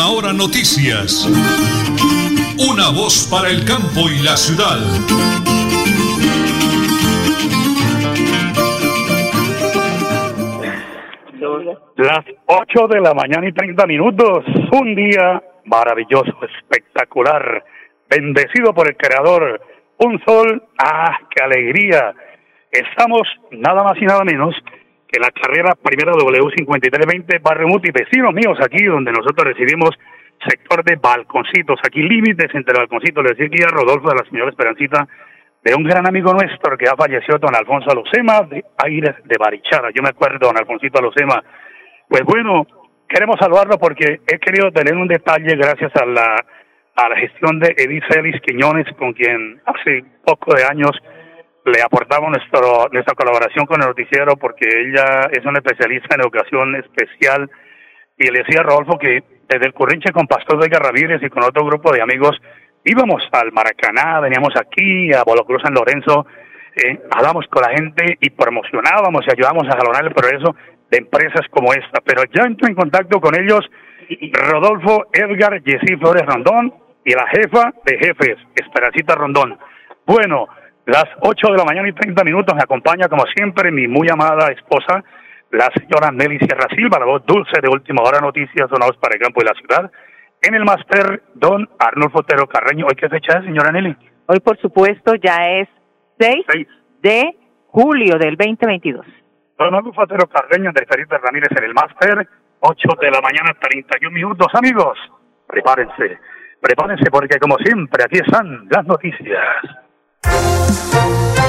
Última Hora Noticias. Una voz para el campo y la ciudad. Las 8 de la mañana y 30 minutos. Un día maravilloso, espectacular, bendecido por el Creador. Un sol, ¡ah, qué alegría! Estamos nada más y nada menos que la carrera primera W5320 Barrio Muti, vecinos míos aquí donde nosotros recibimos sector de balconcitos, aquí límites entre balconcitos, le decía a Rodolfo de la señora Esperancita, de un gran amigo nuestro que ha fallecido, don Alfonso Alocema, de Aires de Barichara, yo me acuerdo, don Alfonsito Alocema, pues bueno, queremos saludarlo porque he querido tener un detalle gracias a la, a la gestión de Edith Celis Quiñones, con quien hace poco de años le aportamos nuestro, nuestra colaboración con el noticiero porque ella es una especialista en educación especial y le decía a Rodolfo que desde el Currinche con Pastor de Ramírez y con otro grupo de amigos íbamos al Maracaná, veníamos aquí a Bolocruz San Lorenzo, eh, hablábamos con la gente y promocionábamos y ayudábamos a jalonar el progreso de empresas como esta. Pero ya entro en contacto con ellos Rodolfo Edgar Jessy Flores Rondón y la jefa de jefes, Esperancita Rondón. Bueno, las 8 de la mañana y 30 minutos me acompaña, como siempre, mi muy amada esposa, la señora Nelly Sierra Silva, la voz dulce de Última Hora Noticias Sonados para el Campo y la Ciudad. En el máster, don Arnulfo Otero Carreño. ¿Hoy qué fecha es, señora Nelly? Hoy, por supuesto, ya es 6, de julio del 2022. Don Arnulfo Otero Carreño de Felipe Ramírez en el máster, 8 de la mañana, 31 minutos. Amigos, prepárense, prepárense porque como siempre aquí están las noticias. Música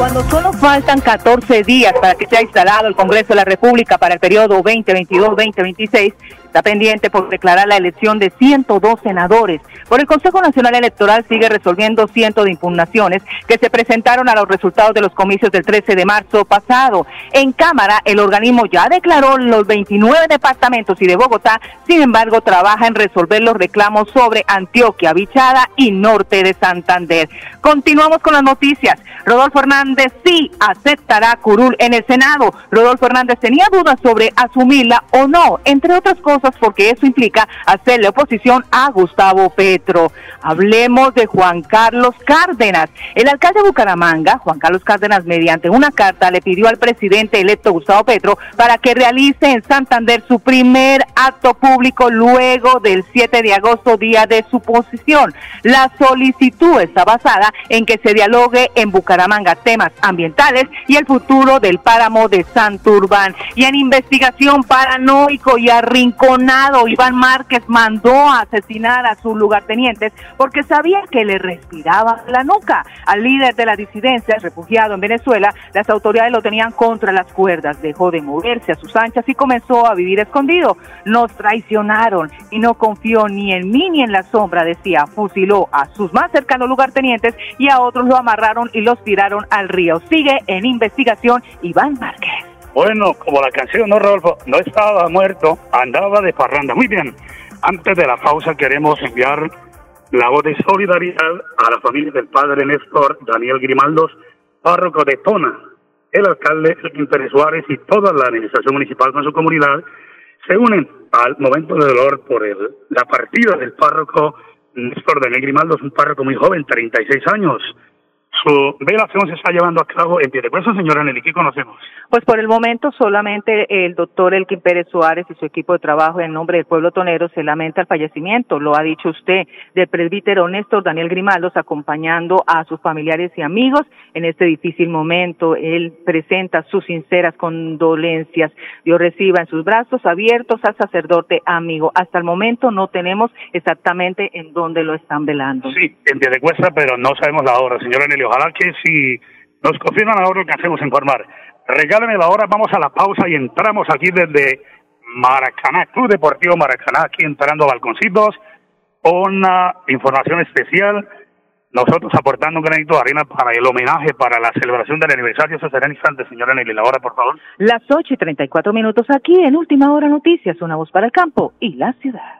Cuando solo faltan 14 días para que sea instalado el Congreso de la República para el periodo 2022-2026, está pendiente por declarar la elección de 102 senadores. Por el Consejo Nacional Electoral sigue resolviendo cientos de impugnaciones que se presentaron a los resultados de los comicios del 13 de marzo pasado. En Cámara, el organismo ya declaró los 29 departamentos y de Bogotá, sin embargo, trabaja en resolver los reclamos sobre Antioquia, Bichada y Norte de Santander. Continuamos con las noticias. Rodolfo Hernández sí aceptará curul en el Senado. Rodolfo Hernández tenía dudas sobre asumirla o no, entre otras cosas porque eso implica hacerle oposición a Gustavo Petro. Hablemos de Juan Carlos Cárdenas. El alcalde de Bucaramanga, Juan Carlos Cárdenas, mediante una carta le pidió al presidente electo Gustavo Petro para que realice en Santander su primer acto público luego del 7 de agosto, día de su posición. La solicitud está basada en que se dialogue en Bucaramanga temas ambientales y el futuro del páramo de Santurbán. Y en investigación paranoico y arrincón Iván Márquez mandó a asesinar a sus lugartenientes porque sabía que le respiraba la nuca. Al líder de la disidencia, refugiado en Venezuela, las autoridades lo tenían contra las cuerdas. Dejó de moverse a sus anchas y comenzó a vivir escondido. Nos traicionaron y no confió ni en mí ni en la sombra, decía. Fusiló a sus más cercanos lugartenientes y a otros lo amarraron y los tiraron al río. Sigue en investigación Iván Márquez. Bueno, como la canción, ¿no, Rodolfo? No estaba muerto, andaba de parranda. Muy bien, antes de la pausa queremos enviar la voz de solidaridad a la familia del padre Néstor Daniel Grimaldos, párroco de Tona. El alcalde, el Pérez Suárez y toda la administración municipal con su comunidad se unen al momento de dolor por el, la partida del párroco Néstor Daniel Grimaldos, un párroco muy joven, 36 años su velación se está llevando a cabo en Piedecuesta, señora Nelly, ¿qué conocemos? Pues por el momento solamente el doctor Elkin Pérez Suárez y su equipo de trabajo en nombre del pueblo tonero se lamenta el fallecimiento, lo ha dicho usted, del presbítero Néstor Daniel Grimaldos acompañando a sus familiares y amigos en este difícil momento. Él presenta sus sinceras condolencias. Dios reciba en sus brazos abiertos al sacerdote amigo. Hasta el momento no tenemos exactamente en dónde lo están velando. Sí, en Piedecuesta, pero no sabemos la hora, señora Nelly ojalá que si nos confirman ahora lo que hacemos informar. Regálame la hora, vamos a la pausa y entramos aquí desde Maracaná, Club Deportivo Maracaná, aquí entrando a Balconcitos, una información especial. Nosotros aportando un granito de arena para el homenaje, para la celebración del aniversario. Eso será en señora Nelly. La hora, por favor. Las 8 y 34 minutos aquí en Última Hora Noticias, una voz para el campo y la ciudad.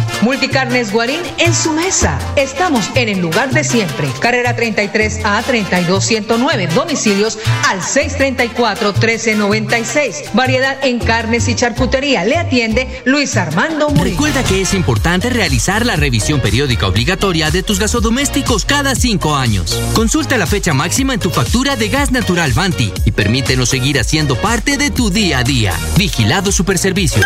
Multicarnes Guarín en su mesa. Estamos en el lugar de siempre. Carrera 33 a 32109. Domicilios al 634 1396. Variedad en carnes y charcutería. Le atiende Luis Armando Murillo. Recuerda que es importante realizar la revisión periódica obligatoria de tus gasodomésticos cada cinco años. Consulta la fecha máxima en tu factura de gas natural Vanti y permítenos seguir haciendo parte de tu día a día. Vigilado Superservicios.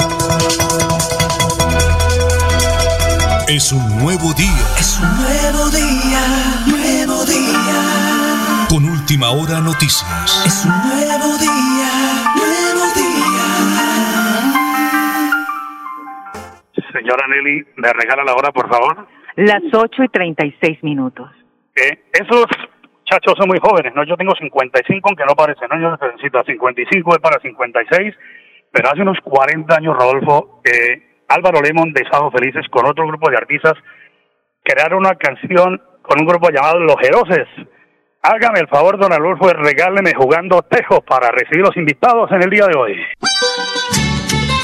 Es un nuevo día. Es un nuevo día, nuevo día. Con última hora noticias. Es un nuevo día, nuevo día. Señora Nelly, ¿me regala la hora, por favor? Las 8 y 36 minutos. Eh, esos muchachos son muy jóvenes, ¿no? Yo tengo 55, aunque no parece, ¿no? Yo necesito 55 es para 56, pero hace unos 40 años, Rodolfo, eh, Álvaro Lemon de Estados Felices con otro grupo de artistas crearon una canción con un grupo llamado Los Jeroses. Hágame el favor, don Adolfo, de regáleme jugando tejos para recibir los invitados en el día de hoy.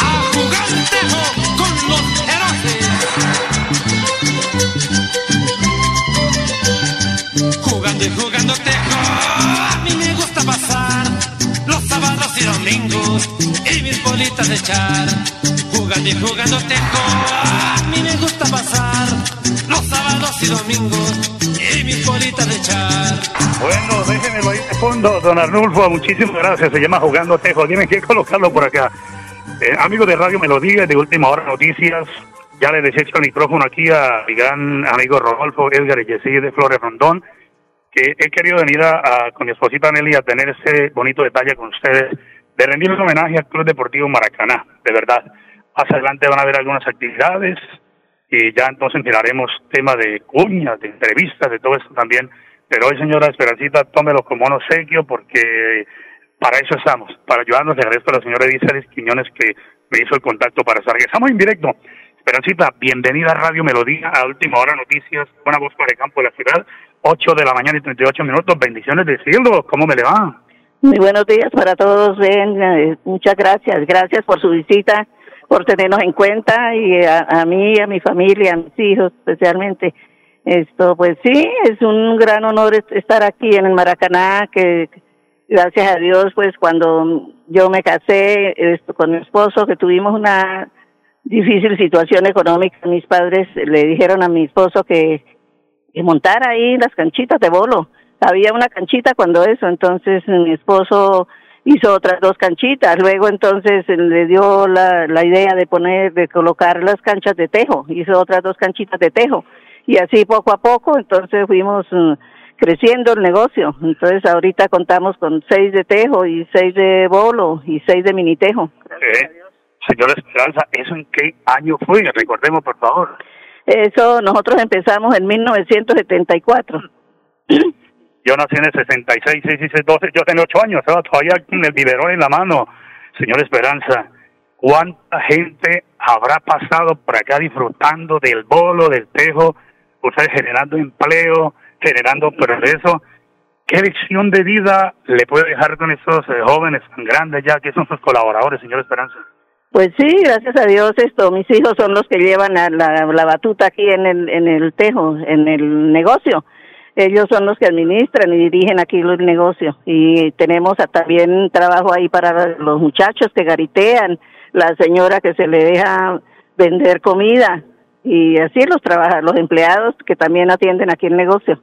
A jugar tejo con los Herodes. Jugando y jugando tejo, a mí me gusta pasar los sábados y domingos y mis bolitas de echar. Jugando y jugando tejo, a mí me gusta pasar los sábados y domingos y mis bolitas de echar. Bueno, déjenmelo ahí de fondo, don Arnulfo, muchísimas gracias. Se llama Jugando Tejo, tienen que colocarlo por acá. Eh, de Radio Melodía, de Última Hora Noticias, ya le desecho el micrófono aquí a mi gran amigo Rodolfo Edgar Yesí de Flores Rondón, que he querido venir a, a- con mi esposita Nelly a tener ese bonito detalle con ustedes, de rendir un homenaje al Club Deportivo Maracaná, de verdad. Más adelante van a haber algunas actividades y ya entonces miraremos tema de cuñas, de entrevistas, de todo eso también. Pero hoy, señora Esperancita, tómelo como un obsequio porque para eso estamos, para ayudarnos. Le agradezco a la señora Elizabeth Quiñones que me hizo el contacto para estar. Estamos en directo. Esperancita, bienvenida a Radio Melodía, a Última Hora Noticias, buena voz para el campo de la ciudad, 8 de la mañana y 38 minutos. Bendiciones de cielo, ¿cómo me le va? Muy buenos días para todos. Ben. Eh, Muchas gracias. Gracias por su visita, por tenernos en cuenta y a, a mí, a mi familia, a mis hijos especialmente. Esto, pues sí, es un gran honor est- estar aquí en el Maracaná, que gracias a Dios, pues cuando yo me casé con mi esposo, que tuvimos una difícil situación económica, mis padres le dijeron a mi esposo que, que montara ahí las canchitas de bolo. Había una canchita cuando eso, entonces mi esposo hizo otras dos canchitas, luego entonces le dio la, la idea de poner, de colocar las canchas de tejo, hizo otras dos canchitas de tejo, y así poco a poco, entonces fuimos mm, creciendo el negocio, entonces ahorita contamos con seis de tejo y seis de bolo y seis de mini tejo. Eh, señora Esperanza, ¿eso en qué año fue? Recordemos, por favor. Eso nosotros empezamos en 1974. Yo nací en el 66, 6 y 12, yo tenía 8 años, estaba todavía con el biberón en la mano. Señor Esperanza, ¿cuánta gente habrá pasado por acá disfrutando del bolo, del tejo, ustedes generando empleo, generando progreso? ¿Qué lección de vida le puede dejar con esos eh, jóvenes tan grandes ya que son sus colaboradores, señor Esperanza? Pues sí, gracias a Dios esto, mis hijos son los que llevan la, la, la batuta aquí en el, en el tejo, en el negocio. Ellos son los que administran y dirigen aquí el negocio. Y tenemos también trabajo ahí para los muchachos que garitean, la señora que se le deja vender comida y así los trabaja, los empleados que también atienden aquí el negocio.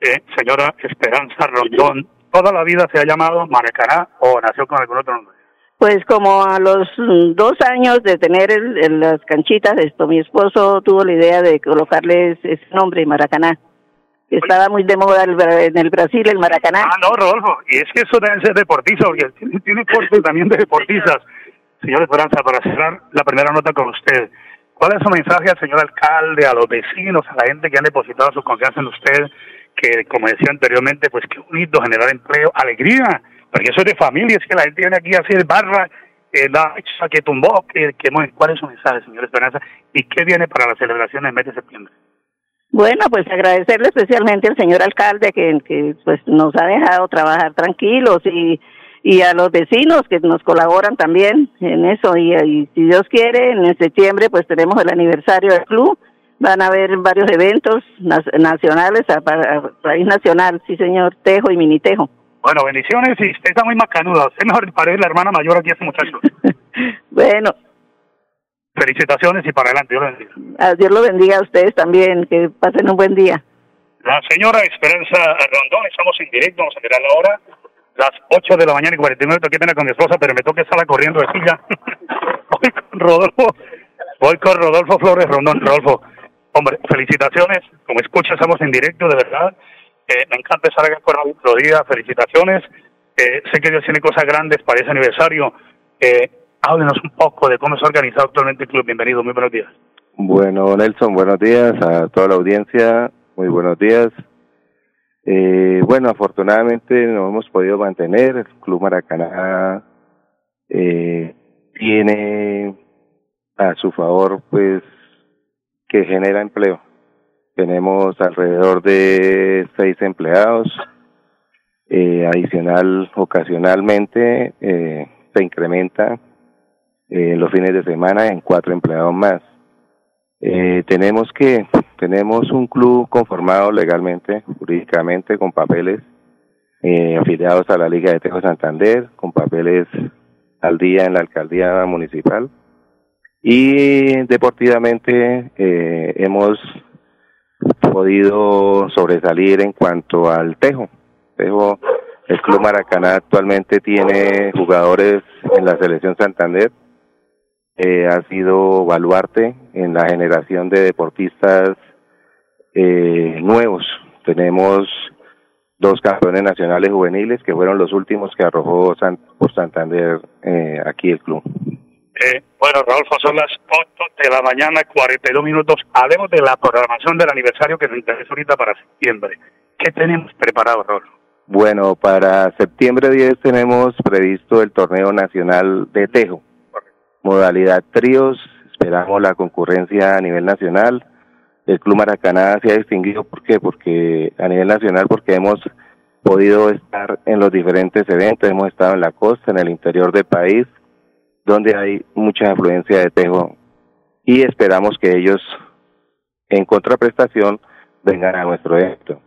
Eh, señora Esperanza Rondón, ¿toda la vida se ha llamado Maracaná o nació con algún otro nombre? Pues como a los dos años de tener el- el- las canchitas, esto, mi esposo tuvo la idea de colocarles ese nombre, Maracaná. Estaba muy de moda el en el Brasil el Maracaná. Ah, no, Rodolfo, y es que eso debe ser deportista, tiene, tiene corte también de deportistas. Señor Esperanza, para cerrar la primera nota con usted, ¿cuál es su mensaje al señor alcalde, a los vecinos, a la gente que han depositado su confianza en usted, que como decía anteriormente, pues qué bonito generar empleo, alegría, porque eso es de familia, es que la gente viene aquí a hacer barra, eh, la que tumbó, que, que, ¿cuál es su mensaje, señor Esperanza? ¿Y qué viene para la celebración del mes de septiembre? Bueno, pues agradecerle especialmente al señor alcalde que, que pues nos ha dejado trabajar tranquilos y, y a los vecinos que nos colaboran también en eso y, y si Dios quiere en septiembre pues tenemos el aniversario del club van a haber varios eventos nacionales a país nacional sí señor Tejo y Mini Tejo Bueno, bendiciones y usted está muy macanuda. Usted mejor parece la hermana mayor aquí a este muchacho. bueno Felicitaciones y para adelante. Dios lo bendiga. a Dios lo bendiga a ustedes también que pasen un buen día La señora Esperanza Rondón, estamos en directo, vamos a mirar la hora. Las 8 de la mañana y 49 minutos. Qué pena con mi esposa, pero me toca estarla corriendo de silla. voy con Rodolfo, voy con Rodolfo Flores Rondón. Rodolfo, hombre, felicitaciones. Como escucha, estamos en directo, de verdad. Eh, me encanta estar acá con Radio Florida. Felicitaciones. Eh, sé que Dios tiene cosas grandes para ese aniversario. Eh, háblenos un poco de cómo se organizado actualmente el club. Bienvenido, muy buenos días. Bueno, Nelson, buenos días a toda la audiencia. Muy buenos días. Eh, bueno, afortunadamente nos hemos podido mantener. El Club Maracaná eh, tiene a su favor, pues, que genera empleo. Tenemos alrededor de seis empleados. Eh, adicional, ocasionalmente, eh, se incrementa eh, los fines de semana en cuatro empleados más. Eh, tenemos que tenemos un club conformado legalmente, jurídicamente, con papeles eh, afiliados a la Liga de Tejo Santander, con papeles al día en la alcaldía municipal y deportivamente eh, hemos podido sobresalir en cuanto al Tejo. Tejo, el Club Maracaná actualmente tiene jugadores en la selección Santander eh, ha sido baluarte en la generación de deportistas eh, nuevos. Tenemos dos campeones nacionales juveniles que fueron los últimos que arrojó San- por Santander eh, aquí el club. Eh, bueno, Rodolfo, son las 8 de la mañana, 42 minutos. Hablemos de la programación del aniversario que nos interesa ahorita para septiembre. ¿Qué tenemos preparado, Rodolfo? Bueno, para septiembre 10 tenemos previsto el torneo nacional de Tejo, modalidad tríos, esperamos la concurrencia a nivel nacional. El Club Maracaná se ha distinguido, ¿por qué? Porque a nivel nacional, porque hemos podido estar en los diferentes eventos, hemos estado en la costa, en el interior del país, donde hay mucha afluencia de Tejo y esperamos que ellos, en contraprestación, vengan a nuestro evento.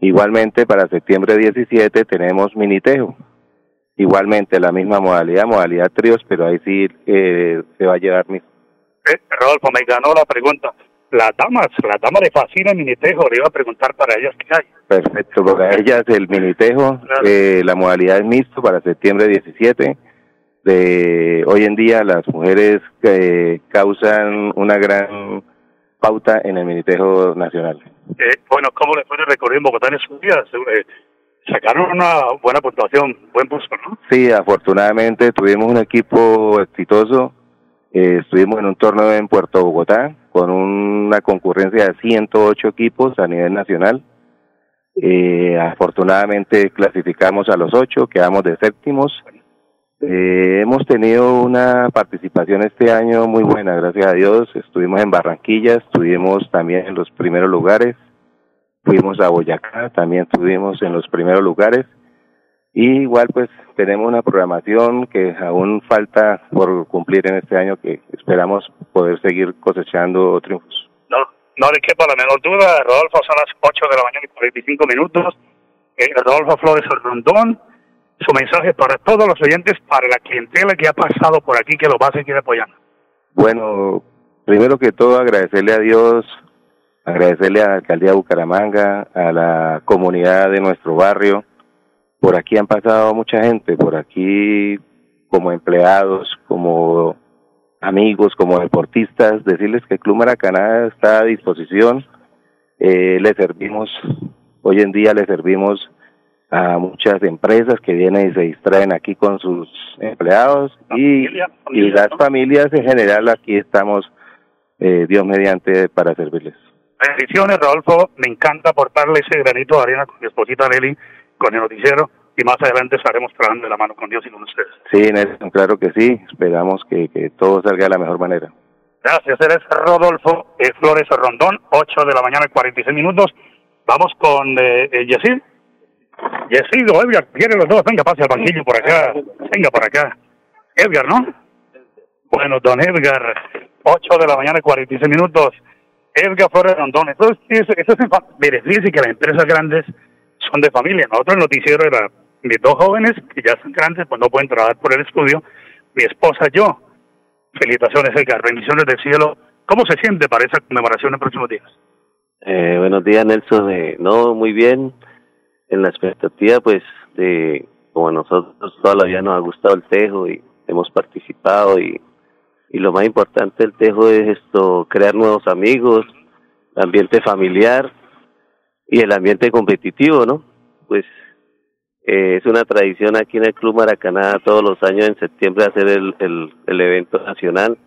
Igualmente, para septiembre 17 tenemos Minitejo. Igualmente, la misma modalidad, modalidad tríos, pero ahí sí eh, se va a llevar mi... Eh, Rodolfo, me ganó la pregunta. Las damas, las damas de Fascina y Minitejo, le iba a preguntar para ellas qué hay. Perfecto, para ellas el Minitejo, eh, la modalidad es mixto para septiembre 17. De hoy en día las mujeres eh, causan una gran pauta en el Minitejo nacional. Eh, bueno, ¿cómo les fue el recorrido en Bogotá en esos días? Sacaron una buena puntuación, buen puesto, ¿no? Sí, afortunadamente tuvimos un equipo exitoso. Eh, estuvimos en un torneo en Puerto Bogotá con una concurrencia de 108 equipos a nivel nacional. Eh, afortunadamente clasificamos a los ocho, quedamos de séptimos. Eh, hemos tenido una participación este año muy buena, gracias a Dios. Estuvimos en Barranquilla, estuvimos también en los primeros lugares. Fuimos a Boyacá, también estuvimos en los primeros lugares. Y igual pues tenemos una programación que aún falta por cumplir en este año que esperamos poder seguir cosechando triunfos. No, no le quepa la menor duda, Rodolfo, son las 8 de la mañana y 45 minutos. Eh, Rodolfo Flores Rondón, su mensaje para todos los oyentes, para la clientela que ha pasado por aquí, que lo va a seguir apoyando. Bueno, primero que todo agradecerle a Dios, agradecerle a la alcaldía de Bucaramanga, a la comunidad de nuestro barrio. Por aquí han pasado mucha gente, por aquí como empleados, como amigos, como deportistas, decirles que el Club Maracaná está a disposición. Eh, le servimos, hoy en día le servimos a muchas empresas que vienen y se distraen aquí con sus empleados y, y las familias en general aquí estamos, eh, Dios mediante, para servirles. Bendiciones, Rodolfo. Me encanta aportarle ese granito de arena con mi esposita Nelly, con el noticiero, y más adelante estaremos trabajando de la mano con Dios y con ustedes. Sí, Nelson, claro que sí. Esperamos que, que todo salga de la mejor manera. Gracias, eres Rodolfo eh, Flores Rondón, 8 de la mañana, 46 minutos. Vamos con eh, eh, Yesid. Yesid o Edgar, quieren los dos, venga, pase al banquillo por acá, venga por acá. Edgar, ¿no? Bueno, don Edgar, 8 de la mañana, 46 minutos. Edgar Flores Rondón, eso es, eso, eso es, mire, fíjese que las empresas grandes son de familia. Nosotros el noticiero era de dos jóvenes que ya son grandes, pues no pueden trabajar por el estudio, mi esposa yo. Felicitaciones, Edgar, bendiciones del cielo. ¿Cómo se siente para esa conmemoración en próximos días? Eh, buenos días, Nelson. Eh, no, muy bien. En la expectativa, pues, de como a nosotros toda la vida nos ha gustado el tejo y hemos participado y, y lo más importante del tejo es esto, crear nuevos amigos, ambiente familiar y el ambiente competitivo, ¿no? Pues eh, es una tradición aquí en el Club Maracaná todos los años en septiembre hacer el, el, el evento nacional.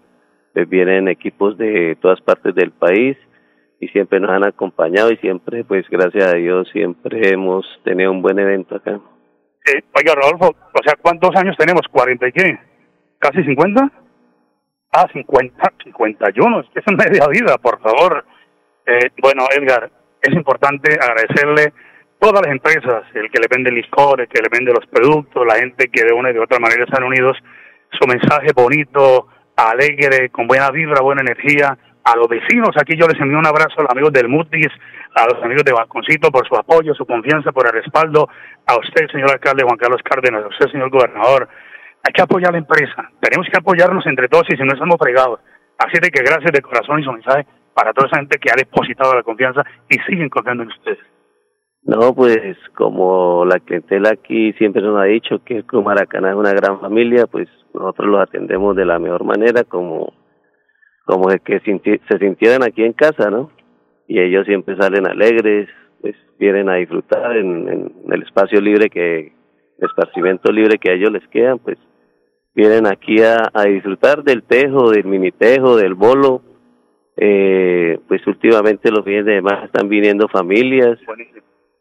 Pues vienen equipos de todas partes del país y siempre nos han acompañado y siempre, pues gracias a Dios, siempre hemos tenido un buen evento acá. Eh, oiga, Rodolfo, o sea, ¿cuántos años tenemos? ¿40 y qué? ¿Casi 50? Ah, 50, 51, es media vida, por favor. Eh, bueno, Edgar, es importante agradecerle todas las empresas, el que le vende licor, el que le vende los productos, la gente que de una y de otra manera están unidos, su mensaje bonito, alegre, con buena vibra, buena energía. A los vecinos, aquí yo les envío un abrazo a los amigos del Mutis, a los amigos de Balconcito por su apoyo, su confianza, por el respaldo, a usted, señor alcalde Juan Carlos Cárdenas, a usted, señor gobernador. Hay que apoyar a la empresa, tenemos que apoyarnos entre todos y si no estamos fregados. Así de que gracias de corazón y su mensaje para toda esa gente que ha depositado la confianza y siguen confiando en ustedes. No, pues como la clientela aquí siempre nos ha dicho que el Club Maracaná es una gran familia, pues nosotros los atendemos de la mejor manera, como como de que se sintieran aquí en casa, ¿no? Y ellos siempre salen alegres, pues vienen a disfrutar en, en el espacio libre que, el esparcimiento libre que a ellos les quedan, pues vienen aquí a, a disfrutar del tejo, del mini tejo, del bolo. Eh, pues últimamente los fines de semana están viniendo familias,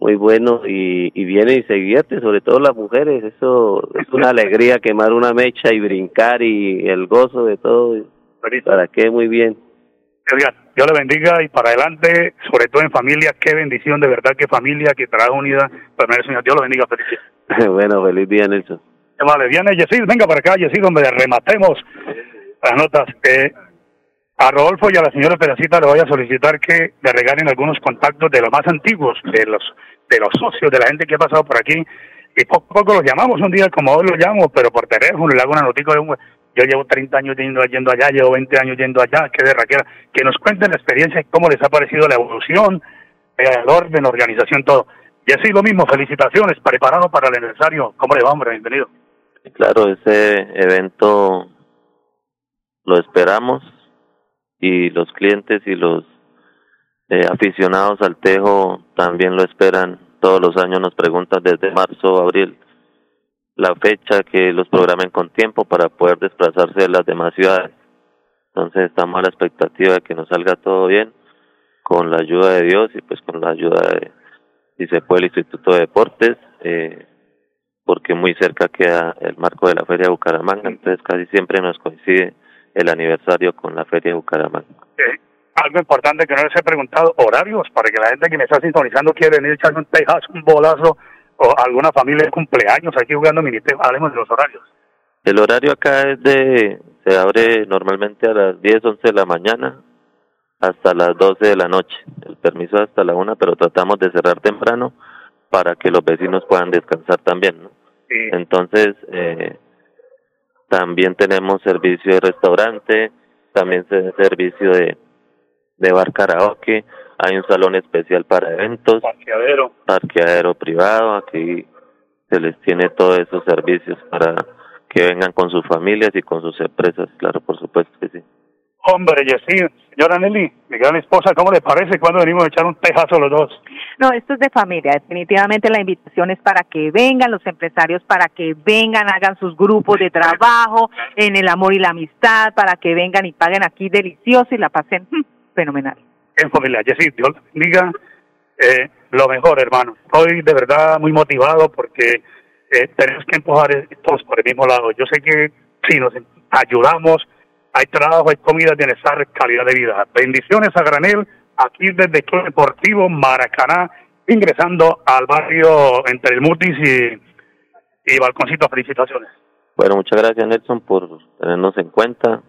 muy bueno y, y vienen y se divierten, sobre todo las mujeres, eso es una alegría quemar una mecha y brincar y el gozo de todo, para qué muy bien. Edgar, Dios le bendiga y para adelante, sobre todo en familia, qué bendición de verdad, qué familia, que trabaja unida, el Señor, Dios lo bendiga, felicidades. bueno, feliz día Nelson. Vale, viene Yesid, venga para acá, Yesid, donde rematemos las notas. Eh, a Rodolfo y a la señora Pedacita le voy a solicitar que le regalen algunos contactos de los más antiguos, de los de los socios, de la gente que ha pasado por aquí. Y poco a poco los llamamos, un día como hoy los llamo, pero por teléfono, le hago una noticia de un... Yo llevo 30 años yendo, yendo allá, llevo 20 años yendo allá, que de raquera. Que nos cuenten la experiencia y cómo les ha parecido la evolución, eh, el orden, la organización, todo. Y así lo mismo, felicitaciones, preparado para el aniversario. ¿Cómo le va, hombre? Bienvenido. Claro, ese evento lo esperamos y los clientes y los eh, aficionados al tejo también lo esperan. Todos los años nos preguntan desde marzo, abril, la fecha que los programen con tiempo para poder desplazarse de las demás ciudades. Entonces estamos a la expectativa de que nos salga todo bien con la ayuda de Dios y pues con la ayuda de, si se puede, el Instituto de Deportes, eh, porque muy cerca queda el marco de la Feria de Bucaramanga, entonces casi siempre nos coincide el aniversario con la Feria de Bucaramanga. Eh, algo importante que no les he preguntado, horarios, para que la gente que me está sintonizando quiere venir a echarme un tejazo, un bolazo, o alguna familia de cumpleaños aquí jugando miniteo, hablemos de los horarios. El horario acá es de, se abre normalmente a las 10, 11 de la mañana hasta las 12 de la noche. El permiso es hasta la 1, pero tratamos de cerrar temprano para que los vecinos puedan descansar también, ¿no? Entonces, eh, también tenemos servicio de restaurante, también se- servicio de, de bar karaoke, hay un salón especial para eventos, Parqueadero. parqueadero privado, aquí se les tiene todos esos servicios para que vengan con sus familias y con sus empresas, claro, por supuesto que sí. Hombre, Yesí, señora Nelly, mi gran esposa, ¿cómo le parece cuando venimos a echar un tejazo los dos? No, esto es de familia. Definitivamente la invitación es para que vengan los empresarios, para que vengan, hagan sus grupos de trabajo en el amor y la amistad, para que vengan y paguen aquí delicioso y la pasen mm, fenomenal. En familia, Yesí, Dios diga eh, lo mejor, hermano. Estoy de verdad muy motivado porque eh, tenemos que empujar todos por el mismo lado. Yo sé que si nos ayudamos, hay trabajo, hay comida, bienestar, calidad de vida. Bendiciones a granel aquí desde Club Deportivo Maracaná, ingresando al barrio entre el Mutis y, y Balconcito. Felicitaciones. Bueno, muchas gracias Nelson por tenernos en cuenta.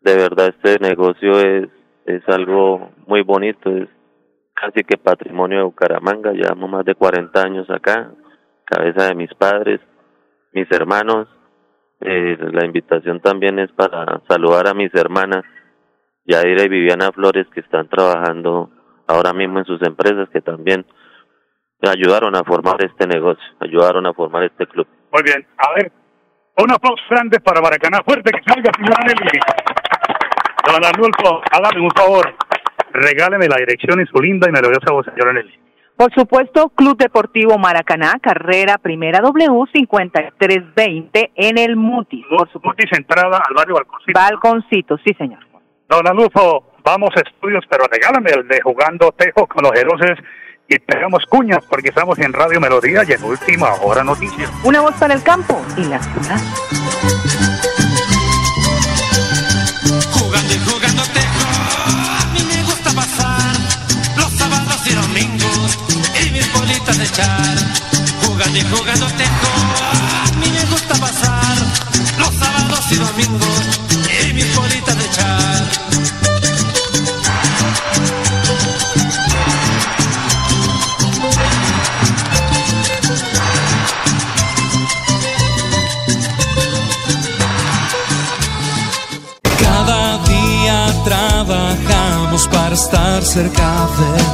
De verdad este negocio es es algo muy bonito, es casi que patrimonio de Bucaramanga, llevamos más de 40 años acá, cabeza de mis padres, mis hermanos. Eh, la invitación también es para saludar a mis hermanas, Yadira y Viviana Flores, que están trabajando ahora mismo en sus empresas, que también ayudaron a formar este negocio, ayudaron a formar este club. Muy bien, a ver, un aplauso grande para Maracaná, fuerte que salga, señora Nelly. Don Arnulfo, hágame un favor, regáleme la dirección y su linda y melodiosa voz, señora Nelly. Por supuesto, Club Deportivo Maracaná, carrera primera W 5320 en el Mutis. Por supuesto. Mutis entrada al barrio Balconcito. Balconcito, sí señor. Don Arnulfo, vamos a estudios, pero regálame el de jugando tejo con los heroses y pegamos cuñas porque estamos en Radio Melodía y en Última Hora Noticias. Una voz para el campo y la ciudad. Jugando y jugando tejo, a mí me gusta pasar los sábados y domingos y mis bolitas de echar. Cada día trabajamos para estar cerca de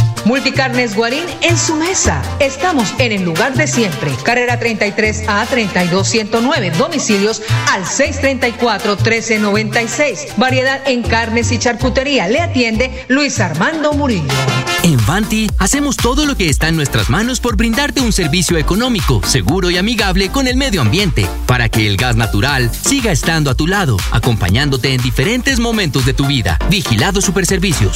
Multicarnes Guarín en su mesa. Estamos en el lugar de siempre. Carrera 33 a 32109. Domicilios al 634 1396. Variedad en carnes y charcutería. Le atiende Luis Armando Murillo. En Vanti hacemos todo lo que está en nuestras manos por brindarte un servicio económico, seguro y amigable con el medio ambiente, para que el gas natural siga estando a tu lado, acompañándote en diferentes momentos de tu vida. Vigilado Superservicios.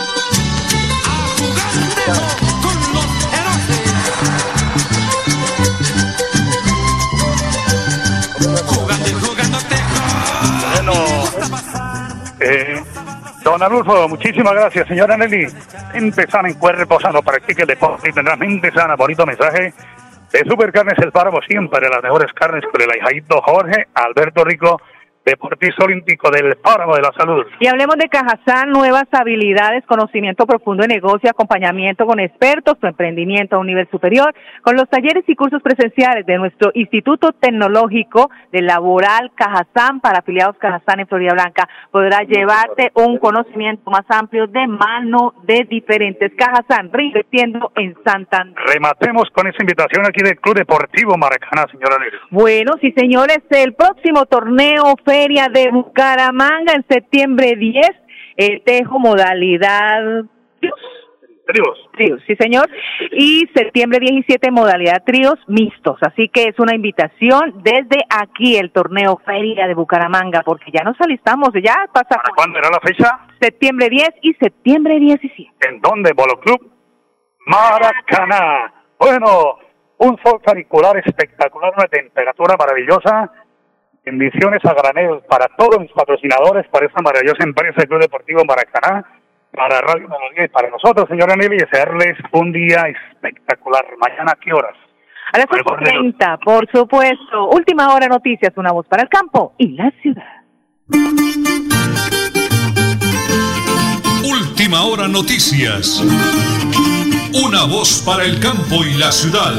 Eh, Don Arnulfo, muchísimas gracias, señora Nelly. Empezar en cuerpo sano, practique el deporte y tendrá mente sana. Bonito mensaje de Supercarnes El Páramo, siempre las mejores carnes con el ahijadito Jorge Alberto Rico deportista olímpico del Páramo de la Salud. Y hablemos de Cajazán, nuevas habilidades, conocimiento profundo de negocio, acompañamiento con expertos, tu emprendimiento a un nivel superior, con los talleres y cursos presenciales de nuestro Instituto Tecnológico de Laboral Cajazán para afiliados Cajazán en Florida Blanca. Podrás llevarte un conocimiento más amplio de mano de diferentes Cajazán, reinvirtiendo en Santander. Rematemos con esa invitación aquí del Club Deportivo Maracaná, señora Negra. Bueno, sí señores, el próximo torneo Feria de Bucaramanga en septiembre 10, el tejo modalidad Tríos. Tríos, sí señor. Y septiembre 17 modalidad tríos mixtos. Así que es una invitación desde aquí el torneo Feria de Bucaramanga, porque ya nos alistamos, ya pasa. ¿Para cuándo era la fecha? Septiembre 10 y septiembre 17. ¿En dónde, Bolo Club? Maracaná. Bueno, un sol caricular espectacular, una temperatura maravillosa Bendiciones a granel para todos mis patrocinadores, para esta maravillosa empresa, el Club Deportivo Maracaná, para Radio Melodía y para nosotros, señora Nelly, desearles un día espectacular. Mañana, ¿a qué horas? A las 8.30, por supuesto. Última hora noticias, una voz para el campo y la ciudad. Última hora noticias. Una voz para el campo y la ciudad.